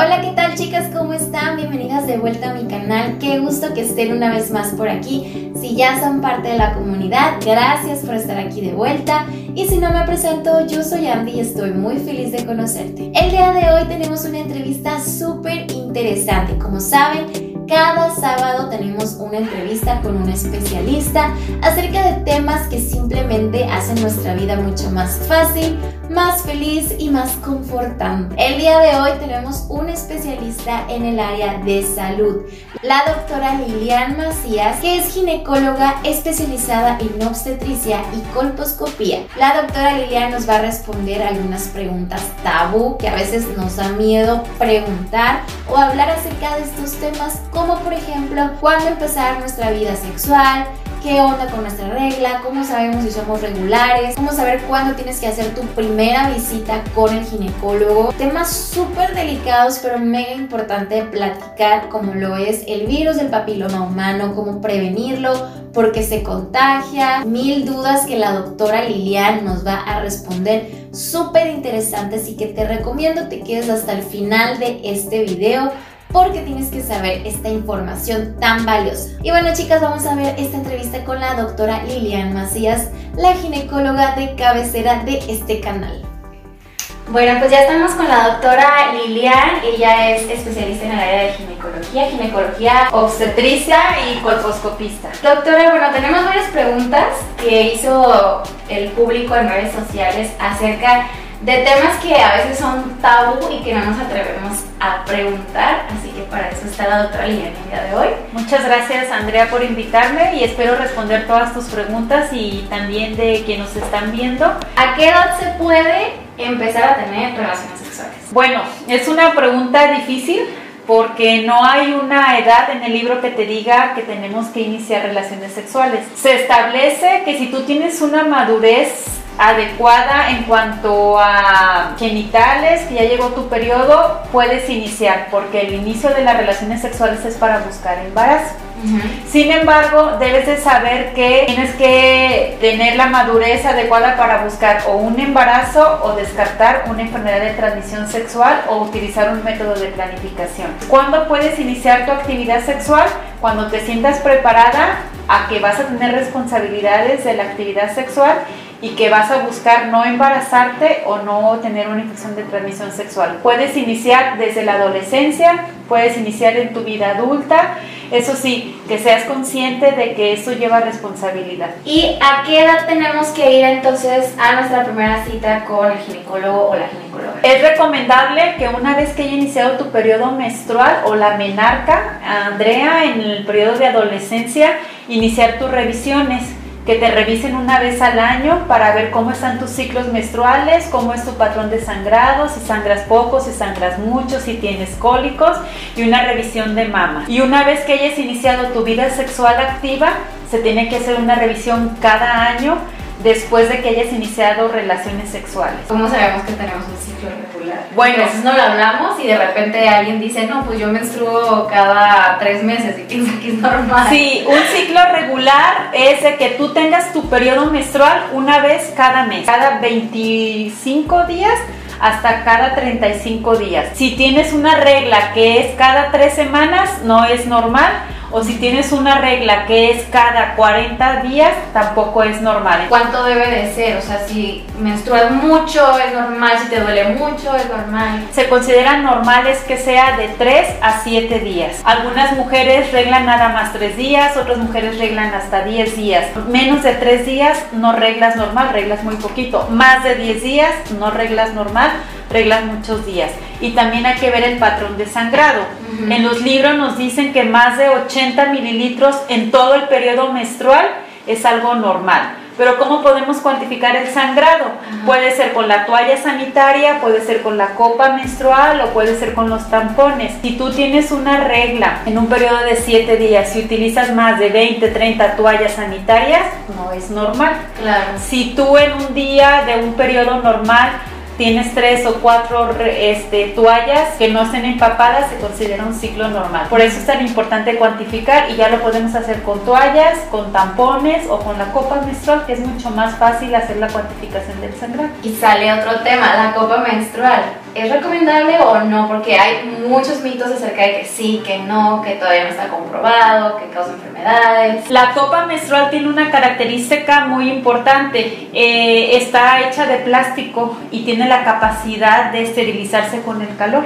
Hola, ¿qué tal chicas? ¿Cómo están? Bienvenidas de vuelta a mi canal. Qué gusto que estén una vez más por aquí. Si ya son parte de la comunidad, gracias por estar aquí de vuelta. Y si no me presento, yo soy Andy y estoy muy feliz de conocerte. El día de hoy tenemos una entrevista súper interesante. Como saben, cada sábado tenemos una entrevista con un especialista acerca de temas que simplemente hacen nuestra vida mucho más fácil, más feliz y más confortante. El día de hoy tenemos un especialista en el área de salud, la doctora Lilian Macías, que es ginecóloga especializada en obstetricia y colposcopía. La doctora Lilian nos va a responder algunas preguntas tabú que a veces nos da miedo preguntar o hablar acerca de estos temas como por ejemplo cuándo empezar nuestra vida sexual, qué onda con nuestra regla, cómo sabemos si somos regulares, cómo saber cuándo tienes que hacer tu primera visita con el ginecólogo. Temas súper delicados pero mega importante platicar como lo es el virus del papiloma humano, cómo prevenirlo, por qué se contagia, mil dudas que la doctora Lilian nos va a responder súper interesantes y que te recomiendo te quedes hasta el final de este video porque tienes que saber esta información tan valiosa. Y bueno chicas, vamos a ver esta entrevista con la doctora Lilian Macías, la ginecóloga de cabecera de este canal. Bueno, pues ya estamos con la doctora Lilian, ella es especialista en el área de ginecología, ginecología obstetricia y colposcopista. Doctora, bueno, tenemos varias preguntas que hizo el público en redes sociales acerca de temas que a veces son tabú y que no nos atrevemos a preguntar, así que para eso está la doctora Liliana el día de hoy. Muchas gracias Andrea por invitarme y espero responder todas tus preguntas y también de quienes nos están viendo. ¿A qué edad se puede empezar a tener relaciones sexuales? Bueno, es una pregunta difícil porque no hay una edad en el libro que te diga que tenemos que iniciar relaciones sexuales. Se establece que si tú tienes una madurez adecuada en cuanto a genitales, que ya llegó tu periodo, puedes iniciar, porque el inicio de las relaciones sexuales es para buscar embarazo. Sin embargo, debes de saber que tienes que tener la madurez adecuada para buscar o un embarazo o descartar una enfermedad de transmisión sexual o utilizar un método de planificación. ¿Cuándo puedes iniciar tu actividad sexual? Cuando te sientas preparada a que vas a tener responsabilidades de la actividad sexual y que vas a buscar no embarazarte o no tener una infección de transmisión sexual. Puedes iniciar desde la adolescencia, puedes iniciar en tu vida adulta, eso sí, que seas consciente de que eso lleva responsabilidad. ¿Y a qué edad tenemos que ir entonces a nuestra primera cita con el ginecólogo o la ginecóloga? Es recomendable que una vez que haya iniciado tu periodo menstrual o la menarca, Andrea, en el periodo de adolescencia, iniciar tus revisiones que te revisen una vez al año para ver cómo están tus ciclos menstruales, cómo es tu patrón de sangrado, si sangras poco, si sangras mucho, si tienes cólicos y una revisión de mama. Y una vez que hayas iniciado tu vida sexual activa, se tiene que hacer una revisión cada año después de que hayas iniciado relaciones sexuales. ¿Cómo sabemos que tenemos un ciclo regular? Bueno, a no lo hablamos y de repente alguien dice, no, pues yo menstruo cada tres meses y piensa que es normal. Sí, un ciclo regular es de que tú tengas tu periodo menstrual una vez cada mes, cada 25 días hasta cada 35 días. Si tienes una regla que es cada tres semanas, no es normal o si tienes una regla que es cada 40 días, tampoco es normal. ¿Cuánto debe de ser? O sea, si menstruas mucho es normal, si te duele mucho es normal. Se considera normal es que sea de 3 a 7 días. Algunas mujeres reglan nada más 3 días, otras mujeres reglan hasta 10 días. Menos de 3 días no reglas normal, reglas muy poquito. Más de 10 días no reglas normal, reglas muchos días. Y también hay que ver el patrón de sangrado. En los libros nos dicen que más de 80 mililitros en todo el periodo menstrual es algo normal. Pero ¿cómo podemos cuantificar el sangrado? Puede ser con la toalla sanitaria, puede ser con la copa menstrual o puede ser con los tampones. Si tú tienes una regla en un periodo de 7 días y utilizas más de 20, 30 toallas sanitarias, no es normal. Claro. Si tú en un día de un periodo normal tienes tres o cuatro este, toallas que no estén empapadas, se considera un ciclo normal. Por eso es tan importante cuantificar y ya lo podemos hacer con toallas, con tampones o con la copa menstrual, que es mucho más fácil hacer la cuantificación del sangrado. Y sale otro tema, la copa menstrual ¿Es recomendable o no? Porque hay muchos mitos acerca de que sí, que no, que todavía no está comprobado, que causa enfermedades. La copa menstrual tiene una característica muy importante. Eh, está hecha de plástico y tiene la capacidad de esterilizarse con el calor.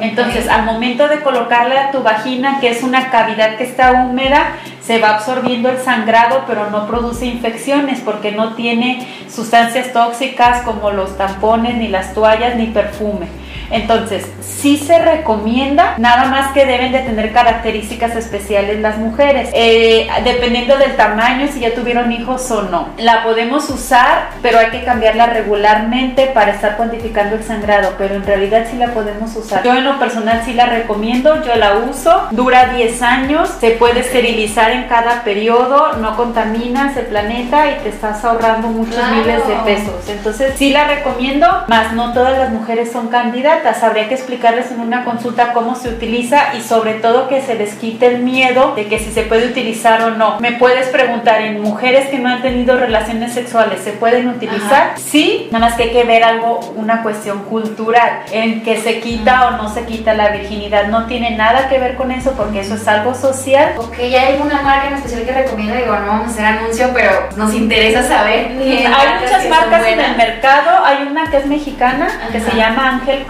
Entonces, al momento de colocarla a tu vagina, que es una cavidad que está húmeda, se va absorbiendo el sangrado, pero no produce infecciones porque no tiene sustancias tóxicas como los tampones, ni las toallas, ni perfume. Entonces, sí se recomienda, nada más que deben de tener características especiales las mujeres, eh, dependiendo del tamaño, si ya tuvieron hijos o no. La podemos usar, pero hay que cambiarla regularmente para estar cuantificando el sangrado, pero en realidad sí la podemos usar. Yo en lo personal sí la recomiendo, yo la uso, dura 10 años, se puede esterilizar en cada periodo, no contaminas el planeta y te estás ahorrando muchos miles de pesos. Entonces sí la recomiendo, más no todas las mujeres son candidatas. Habría que explicarles en una consulta cómo se utiliza y sobre todo que se les quite el miedo de que si se puede utilizar o no. Me puedes preguntar en mujeres que no han tenido relaciones sexuales, ¿se pueden utilizar? Sí, nada más que hay que ver algo, una cuestión cultural, en que se quita o no se quita la virginidad. No tiene nada que ver con eso porque eso es algo social. Ok, ¿hay alguna marca en especial que recomienda? Digo, no vamos a hacer anuncio, pero nos interesa saber. Hay muchas marcas en el mercado. Hay una que es mexicana, que se llama Angel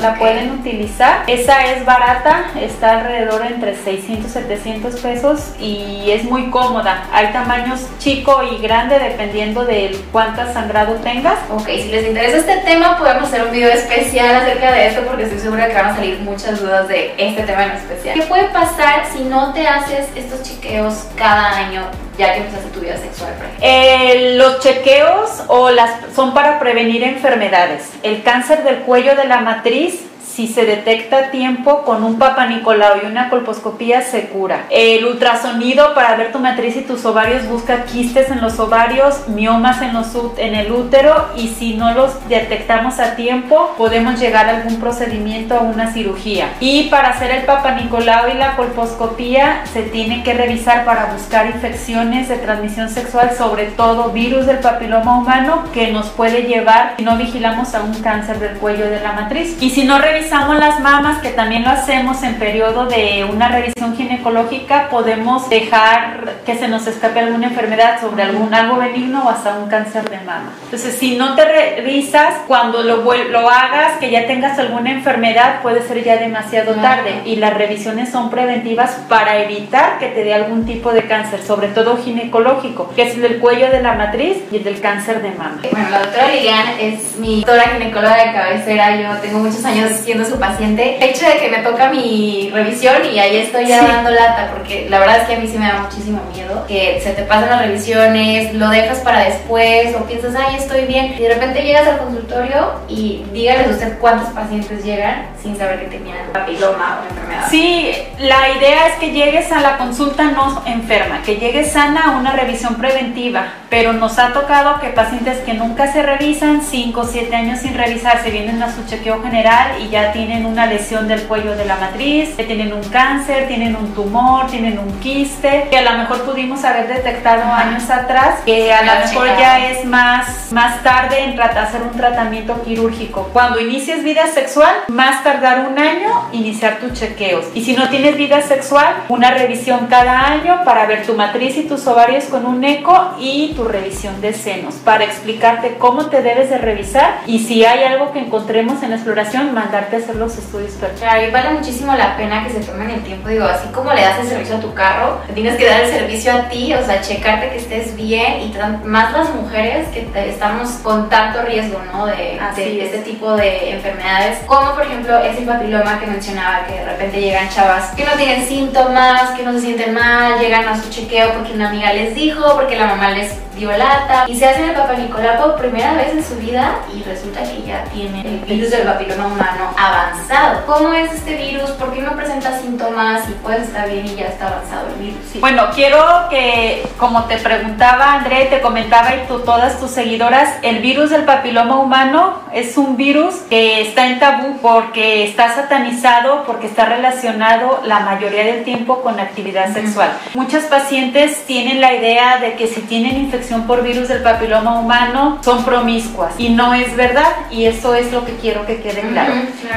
La pueden utilizar. Esa es barata, está alrededor entre 600 700 pesos y es muy cómoda. Hay tamaños chico y grande dependiendo de cuánta sangrado tengas. Ok, si les interesa este tema, podemos hacer un video especial acerca de esto porque estoy segura que van a salir muchas dudas de este tema en especial. ¿Qué puede pasar si no te haces estos chequeos cada año ya que empezaste tu vida sexual? Eh, los chequeos o las, son para prevenir enfermedades. El cáncer del cuello de la matriz si se detecta a tiempo con un Papa Nicolau y una colposcopía se cura. El ultrasonido para ver tu matriz y tus ovarios busca quistes en los ovarios, miomas en, los, el útero y si no los detectamos a tiempo podemos llegar a algún procedimiento o una cirugía. Y para hacer el Papa Nicolau y la colposcopía se tiene que revisar para buscar infecciones de transmisión sexual, sobre todo virus del papiloma humano que nos puede llevar si no vigilamos a un cáncer del cuello de la matriz. Y si no revisamos revisamos las mamas, que también lo hacemos en periodo de una revisión ginecológica, podemos dejar que se nos escape alguna enfermedad sobre algún algo benigno o hasta un cáncer de mama. Entonces, si no te revisas, cuando lo, lo hagas, que ya tengas alguna enfermedad, puede ser ya demasiado tarde. Y las revisiones son preventivas para evitar que te dé algún tipo de cáncer, sobre todo ginecológico, que es el del cuello de la matriz y el del cáncer de mama. Bueno, la doctora Lilian es mi doctora ginecóloga de cabecera. Yo tengo muchos años siendo su paciente, el hecho de que me toca mi revisión y ahí estoy ya dando lata, porque la verdad es que a mí sí me da muchísimo miedo, que se te pasan las revisiones, lo dejas para después o piensas, ay, estoy bien, y de repente llegas al consultorio y dígales usted cuántos pacientes llegan sin saber que tenían papiloma o enfermedad. Sí, la idea es que llegues a la consulta no enferma, que llegues sana a una revisión preventiva, pero nos ha tocado que pacientes que nunca se revisan, 5 o 7 años sin revisarse, vienen a su chequeo general y ya tienen una lesión del cuello de la matriz, que tienen un cáncer, tienen un tumor, tienen un quiste, que a lo mejor pudimos haber detectado años atrás, que a lo mejor ya es más, más tarde en hacer un tratamiento quirúrgico. Cuando inicies vida sexual, más tardar un año iniciar tus chequeos. Y si no tienes vida sexual, una revisión cada año para ver tu matriz y tus ovarios con un eco y tu revisión de senos para explicarte cómo te debes de revisar y si hay algo que encontremos en la exploración, mandarte hacer los estudios Claro, y vale muchísimo la pena que se tomen el tiempo, digo, así como le das el servicio a tu carro, tienes que dar el servicio a ti, o sea, checarte que estés bien y más las mujeres que estamos con tanto riesgo, ¿no? De, de, este tipo de enfermedades, como por ejemplo ese papiloma que mencionaba, que de repente llegan chavas que no tienen síntomas, que no se sienten mal, llegan a su chequeo porque una amiga les dijo, porque la mamá les y se hacen el papá por primera vez en su vida y resulta que ya tienen el virus del papiloma humano avanzado. ¿Cómo es este virus? ¿Por qué no presenta síntomas y puedes estar bien y ya está avanzado el virus? Bueno, quiero que, como te preguntaba André, te comentaba y tú, todas tus seguidoras, el virus del papiloma humano es un virus que está en tabú porque está satanizado, porque está relacionado la mayoría del tiempo con actividad sexual. Muchas pacientes tienen la idea de que si tienen infección por virus del papiloma humano son promiscuas y no es verdad y eso es lo que quiero que quede claro.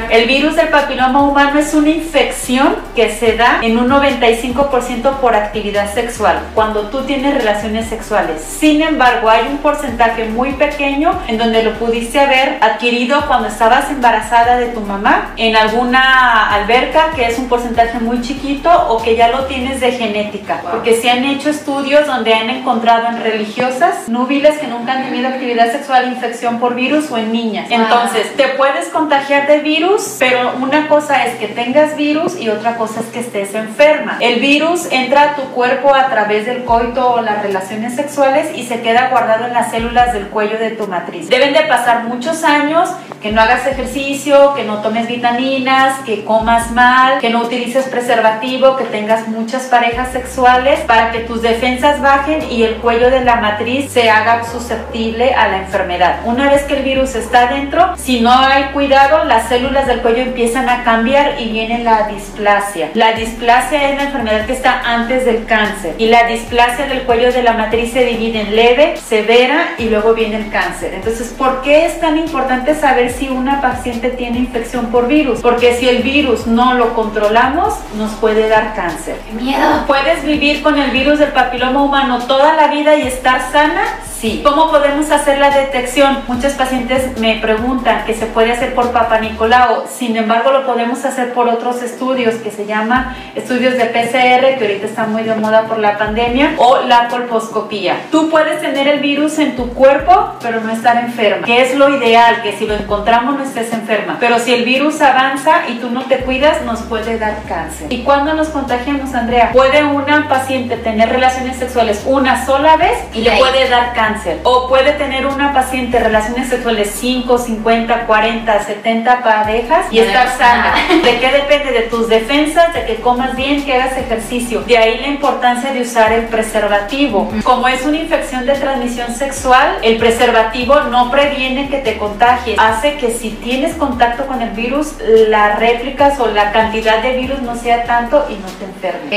El virus del papiloma humano es una infección que se da en un 95% por actividad sexual, cuando tú tienes relaciones sexuales. Sin embargo, hay un porcentaje muy pequeño en donde lo pudiste haber adquirido cuando estabas embarazada de tu mamá, en alguna alberca, que es un porcentaje muy chiquito, o que ya lo tienes de genética. Porque se han hecho estudios donde han encontrado en religiosas núbiles que nunca han tenido actividad sexual infección por virus o en niñas. Entonces, te puedes contagiar de virus, pero una cosa es que tengas virus y otra cosa es que estés enferma. El virus entra a tu cuerpo a través del coito o las relaciones sexuales y se queda guardado en las células del cuello de tu matriz. Deben de pasar muchos años que no hagas ejercicio, que no tomes vitaminas, que comas mal, que no utilices preservativo, que tengas muchas parejas sexuales para que tus defensas bajen y el cuello de la matriz se haga susceptible a la enfermedad. Una vez que el virus está dentro, si no hay cuidado, las células del cuello empiezan a cambiar y viene la displasia. La displasia es la enfermedad que está antes del cáncer y la displasia del cuello de la matriz se divide en leve, severa y luego viene el cáncer. Entonces, ¿por qué es tan importante saber si una paciente tiene infección por virus? Porque si el virus no lo controlamos, nos puede dar cáncer. ¡Qué miedo! ¿Puedes vivir con el virus del papiloma humano toda la vida y estar sana? Sí. ¿Cómo podemos hacer la detección? Muchos pacientes me preguntan que se puede hacer por Papa Nicolau, sin embargo lo podemos hacer por otros estudios que se llama estudios de PCR, que ahorita está muy de moda por la pandemia, o la colposcopía. Tú puedes tener el virus en tu cuerpo, pero no estar enferma, que es lo ideal, que si lo encontramos no estés enferma. Pero si el virus avanza y tú no te cuidas, nos puede dar cáncer. ¿Y cuándo nos contagiamos, Andrea? Puede una paciente tener relaciones sexuales una sola vez y le puede dar cáncer o puede tener una paciente relaciones sexuales 5, 50, 40, 70 parejas y estar sana. ¿De qué depende? De tus defensas, de que comas bien, que hagas ejercicio. De ahí la importancia de usar el preservativo. Como es una infección de transmisión sexual, el preservativo no previene que te contagies. Hace que si tienes contacto con el virus, las réplicas o la cantidad de virus no sea tanto y no te enfermes.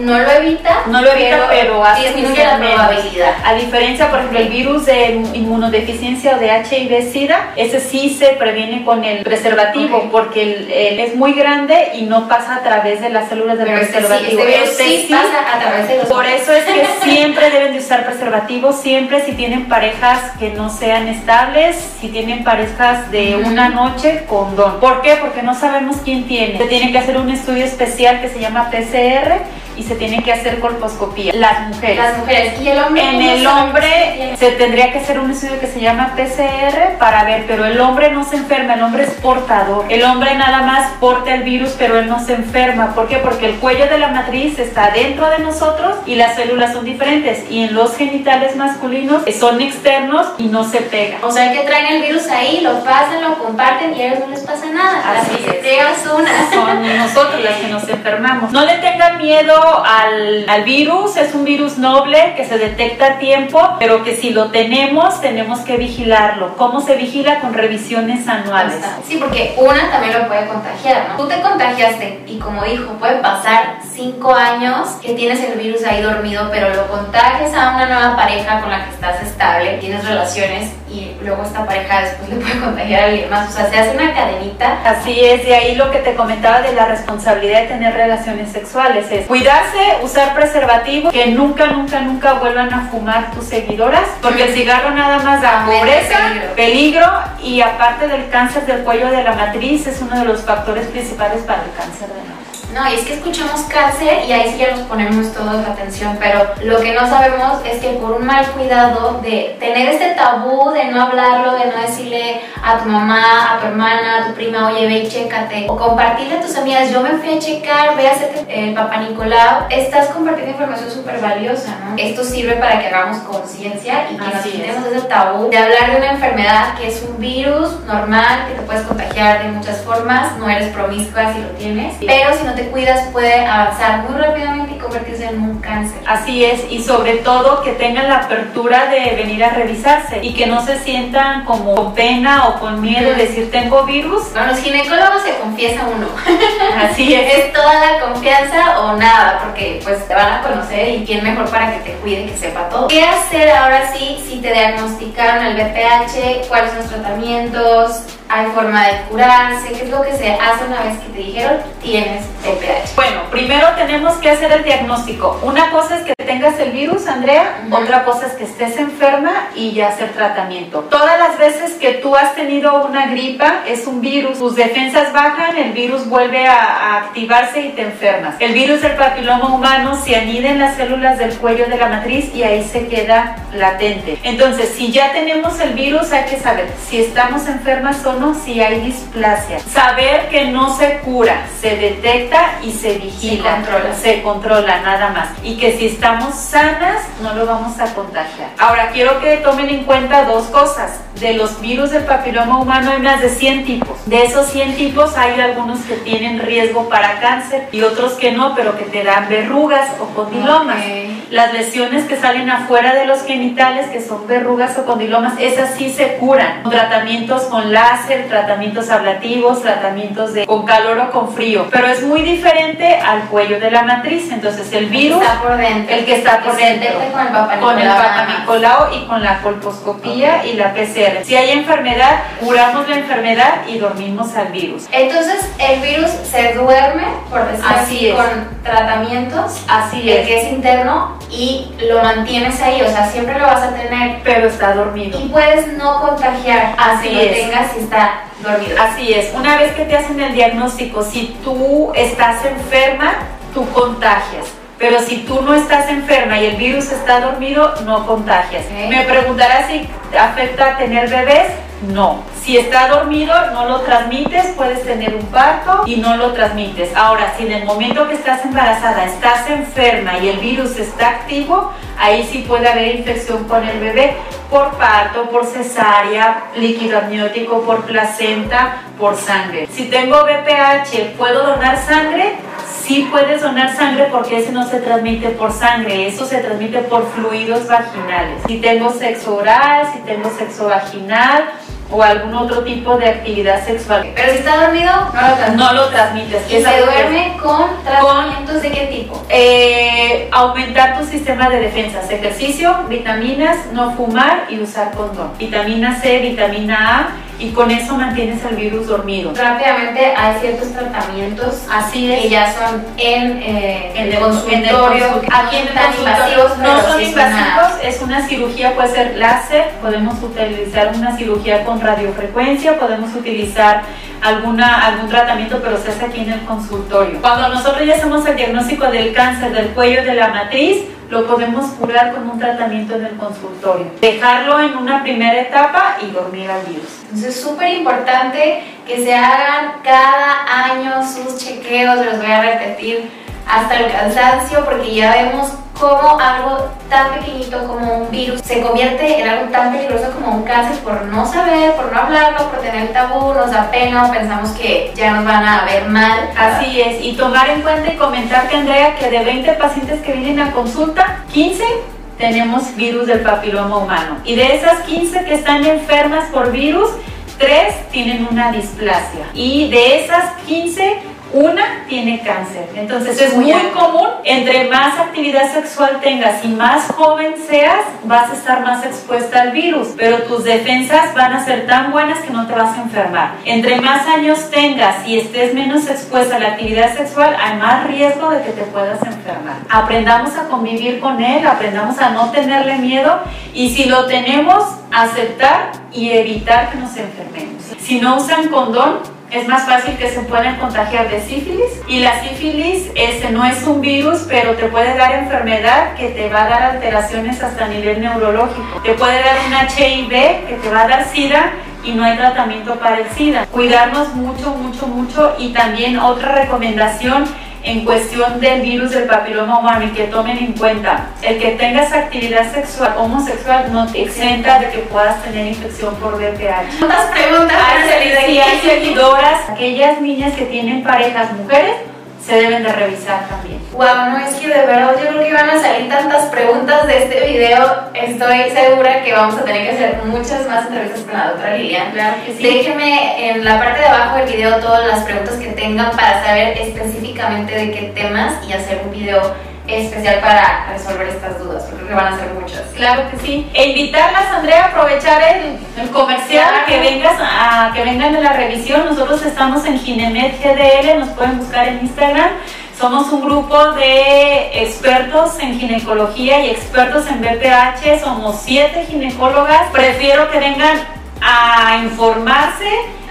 no lo evita, no lo evita, pero, pero disminuye la probabilidad. A diferencia por ejemplo, el virus de inmunodeficiencia o de HIV-Sida, ese sí se previene con el preservativo porque el, es muy grande y no pasa a través de las células del este preservativo. Este, sí, pasa a través de los Por eso es que siempre deben de usar preservativo, siempre si tienen parejas que no sean estables, si tienen parejas de una noche, condón. ¿Por qué? Porque no sabemos quién tiene. Se tiene que hacer un estudio especial que se llama PCR y se tiene que hacer colposcopía. Las mujeres. Las mujeres. ¿Y el hombre? En el hombre se tendría que hacer un estudio que se llama PCR para ver, pero el hombre no se enferma, el hombre es portador. El hombre nada más porta el virus, pero él no se enferma. ¿Por qué? Porque el cuello de la matriz está dentro de nosotros y las células son diferentes. Y en los genitales masculinos son externos y no se pegan. O sea que traen el virus ahí, lo pasan, lo comparten y a ellos no les pasa nada. Así las es. son, son nosotros las que nos enfermamos. No le tengan miedo al, al virus, es un virus noble que se detecta a tiempo, pero que si lo tenemos, tenemos que vigilarlo. ¿Cómo se vigila? Con revisiones anuales. Sí, porque una también lo puede contagiar, ¿no? Tú te contagiaste y como dijo, puede pasar cinco años que tienes el virus ahí dormido, pero lo contagias a una nueva pareja con la que estás estable, tienes relaciones y luego esta pareja después le puede contagiar a alguien más. O sea, se hace una cadenita. Así es, y ahí lo que te comentaba de la responsabilidad de tener relaciones sexuales es cuidarse, usar preservativo, que nunca, nunca, nunca vuelvan a fumar tus seguidoras, porque el cigarro nada más da pobreza, peligro. y aparte del cáncer del cuello de la matriz es uno de los factores principales para el cáncer de mama. No, y es que escuchamos cáncer y ahí sí ya nos ponemos toda la atención, pero lo que no sabemos es que por un mal cuidado de tener este tabú de no hablarlo, de no decirle a tu mamá, a tu hermana, a tu prima, oye, ve y chécate, o compartirle a tus amigas, yo me fui a checar, ve a hacerte el papá Nicolau, estás compartiendo información súper valiosa, ¿no? Esto sirve para que hagamos conciencia y que nos quitemos ese tabú de hablar de una enfermedad que es un virus normal, que te puedes contagiar de muchas formas, no eres promiscua si lo tienes, pero si no te cuidas puede avanzar muy rápidamente y convertirse en un cáncer. Así es, y sobre todo que tengan la apertura de venir a revisarse y que no se sientan como con pena o con miedo de decir tengo virus. Con los ginecólogos se confiesa uno. Así es. Es toda la confianza o nada, porque pues te van a conocer y quién mejor para que te cuide, que sepa todo. ¿Qué hacer ahora sí si te diagnosticaron el BPH? ¿Cuáles son los tratamientos? Hay forma de curarse, qué es lo que se hace una vez que te dijeron tienes VPH. Bueno, primero tenemos que hacer el diagnóstico. Una cosa es que tengas el virus, Andrea, otra cosa es que estés enferma y ya hacer tratamiento. Todas las veces que tú has tenido una gripa es un virus, tus defensas bajan, el virus vuelve a, activarse y te enfermas. El virus del papiloma humano se anida en las células del cuello de la matriz y ahí se queda latente. Entonces, si ya tenemos el virus, hay que saber si estamos enfermas o si hay displasia. Saber que no se cura, se detecta y se vigila. Se controla. Se controla nada más. Y que si estamos sanas, no lo vamos a contagiar. Ahora, quiero que tomen en cuenta dos cosas. De los virus del papiloma humano hay más de 100 tipos. De esos 100 tipos hay algunos que tienen riesgo para cáncer y otros que no, pero que te dan verrugas o condilomas. Las lesiones que salen afuera de los genitales, que son verrugas o condilomas, esas sí se curan. Tratamientos con láser, tratamientos ablativos, tratamientos de, con calor o con frío. Pero es muy diferente al cuello de la matriz. Entonces el virus, está por dentro. el que está por dentro, con el con el papanicolao y con la colposcopía y la PCR. Si hay enfermedad, curamos la enfermedad y dormimos al virus. Entonces el virus se duerme, por decir así, con tratamientos, así es. que es interno y lo mantienes ahí, o sea, siempre lo vas a tener. Pero está dormido. Y puedes no contagiar, así lo tengas si está dormido. Así es, una vez que te hacen el diagnóstico, si tú estás enferma, tú contagias. Pero si tú no estás enferma y el virus está dormido, no contagias. Me preguntarás si afecta a tener bebés. No. Si está dormido, no lo transmites, puedes tener un parto y no lo transmites. Ahora, si en el momento que estás embarazada estás enferma y el virus está activo, ahí sí puede haber infección con el bebé por parto, por cesárea, líquido amniótico, por placenta, por sangre. Si tengo BPH, ¿puedo donar sangre? Sí puedes donar sangre porque ese no se transmite por sangre, eso se transmite por fluidos vaginales. Si tengo sexo oral, si tengo sexo vaginal, o algún otro tipo de actividad sexual. Pero si está dormido, no lo transmites. No lo transmites. ¿Y se duerme con tratamientos de qué tipo? Eh, aumentar tu sistema de defensas, ejercicio, vitaminas, no fumar y usar condón. Vitamina C, vitamina A y con eso mantienes al virus dormido. Rápidamente hay ciertos tratamientos así es. que ya son en, eh, en, el, consultorio, aquí en el consultorio no son invasivos, es una cirugía, puede ser láser, podemos utilizar una cirugía con radiofrecuencia, podemos utilizar alguna, algún tratamiento, pero se hace aquí en el consultorio. Cuando nosotros ya hacemos el diagnóstico del cáncer del cuello de la matriz, lo podemos curar con un tratamiento en el consultorio. Dejarlo en una primera etapa y dormir al virus. Entonces es súper importante que se hagan cada año sus chequeos, los voy a repetir hasta el cansancio porque ya vemos cómo algo tan pequeñito como un virus se convierte en algo tan peligroso como un cáncer por no saber, por no hablarlo, por tener tabú, nos da pena pensamos que ya nos van a ver mal. Así es, y tomar en cuenta y comentarte, Andrea, que de 20 pacientes que vienen a consulta, 15 tenemos virus del papiloma humano. Y de esas 15 que están enfermas por virus, 3 tienen una displasia. Y de esas 15, una tiene cáncer. Entonces es muy común, entre más actividad sexual tengas y más joven seas, vas a estar más expuesta al virus, pero tus defensas van a ser tan buenas que no te vas a enfermar. Entre más años tengas y estés menos expuesta a la actividad sexual, hay más riesgo de que te puedas enfermar. Aprendamos a convivir con él, aprendamos a no tenerle miedo y si lo tenemos, aceptar y evitar que nos enfermemos. Si no usan condón, es más fácil que se puedan contagiar de sífilis. Y la sífilis este, no es un virus, pero te puede dar enfermedad que te va a dar alteraciones hasta nivel neurológico. Te puede dar un HIV que te va a dar SIDA y no hay tratamiento para el SIDA. Cuidarnos mucho, mucho, mucho y también otra recomendación en cuestión del virus del papiloma humano y que tomen en cuenta, el que tengas actividad sexual homosexual no te exenta de que puedas tener infección por VPH. ¿Cuántas preguntas hay, seguidoras, aquellas niñas que tienen parejas mujeres, se deben de revisar también. Wow, no es que de verdad yo creo que van a salir tantas preguntas de este video. Estoy segura que vamos a tener que hacer muchas más entrevistas con la doctora Lilian. Claro que sí. Déjenme en la parte de abajo del video todas las preguntas que tengan para saber específicamente de qué temas y hacer un video especial para resolver estas dudas, porque creo que van a ser muchas. Claro que sí. E invitarlas, Andrea, a aprovechar el, comercial, que vengas a que vengan a la revisión. Nosotros estamos en Ginemed GDL, nos pueden buscar en Instagram. Somos un grupo de expertos en ginecología y expertos en BPH. Somos siete ginecólogas. Prefiero que vengan a informarse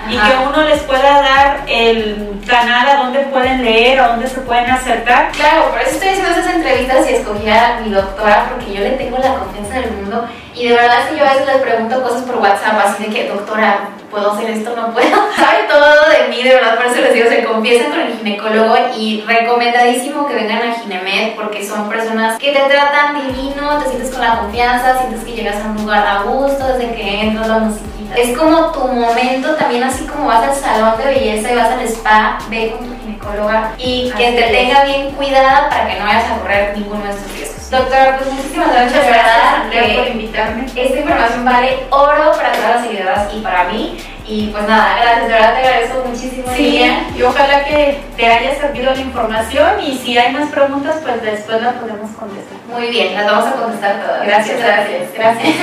y que uno les pueda dar el canal a donde pueden leer, a donde se pueden acercar. Claro, por eso estoy haciendo esas entrevistas y escogí a mi doctora porque yo le tengo la confianza del mundo y de verdad que yo a veces les pregunto cosas por WhatsApp así de que, doctora, ¿puedo hacer esto? ¿No puedo? Sabe todo de mí, de verdad, por eso les digo, se confiesen con el ginecólogo y recomendadísimo que vengan a Ginemed porque son personas que te tratan divino, te sientes con la confianza, sientes que llegas a un lugar a gusto desde que entras la musiquita. Es como tu momento también así como vas al salón de belleza y vas al spa, ve con tu ginecóloga y que te tenga bien cuidada para que no vayas a correr ninguno de estos riesgos. Doctora, pues muchísimas gracias, Gracias por invitarme. Esta información vale oro para todas las seguidoras y para mí. Y pues nada, gracias, de verdad te agradezco muchísimo. Sí, y ojalá que te haya servido la información y si hay más preguntas, pues después las podemos contestar. Muy bien, las vamos a contestar todas. Gracias, gracias, gracias.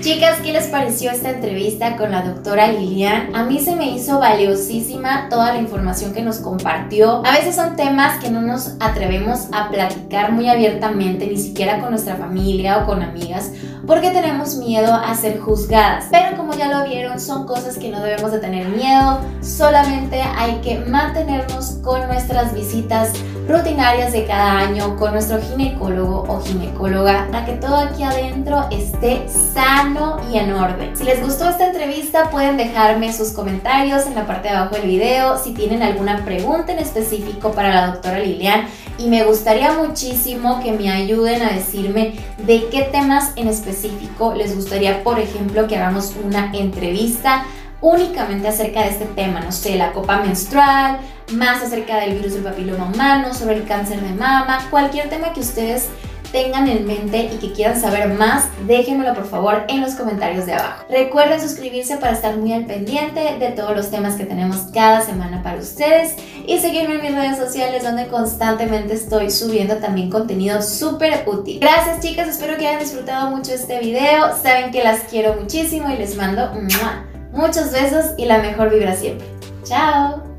Chicas, ¿qué les pareció esta entrevista con la doctora Lilian? A mí se me hizo valiosísima toda la información que nos compartió. A veces son temas que no nos atrevemos a platicar muy abiertamente, ni siquiera con nuestra familia o con amigas, porque tenemos miedo a ser juzgadas. Pero como ya lo vieron, son cosas que no debemos de tener miedo, solamente hay que mantenernos con nuestras visitas rutinarias de cada año con nuestro ginecólogo o ginecóloga para que todo aquí adentro esté sano y en orden. Si les gustó esta entrevista pueden dejarme sus comentarios en la parte de abajo del video si tienen alguna pregunta en específico para la doctora Lilian y me gustaría muchísimo que me ayuden a decirme de qué temas en específico les gustaría, por ejemplo, que hagamos una entrevista únicamente acerca de este tema, no sé, la copa menstrual, más acerca del virus del papiloma humano, sobre el cáncer de mama, cualquier tema que ustedes tengan en mente y que quieran saber más, déjenmelo por favor en los comentarios de abajo. Recuerden suscribirse para estar muy al pendiente de todos los temas que tenemos cada semana para ustedes y seguirme en mis redes sociales donde constantemente estoy subiendo también contenido súper útil. Gracias chicas, espero que hayan disfrutado mucho este video. Saben que las quiero muchísimo y les mando muchos besos y la mejor vibra siempre. Chao.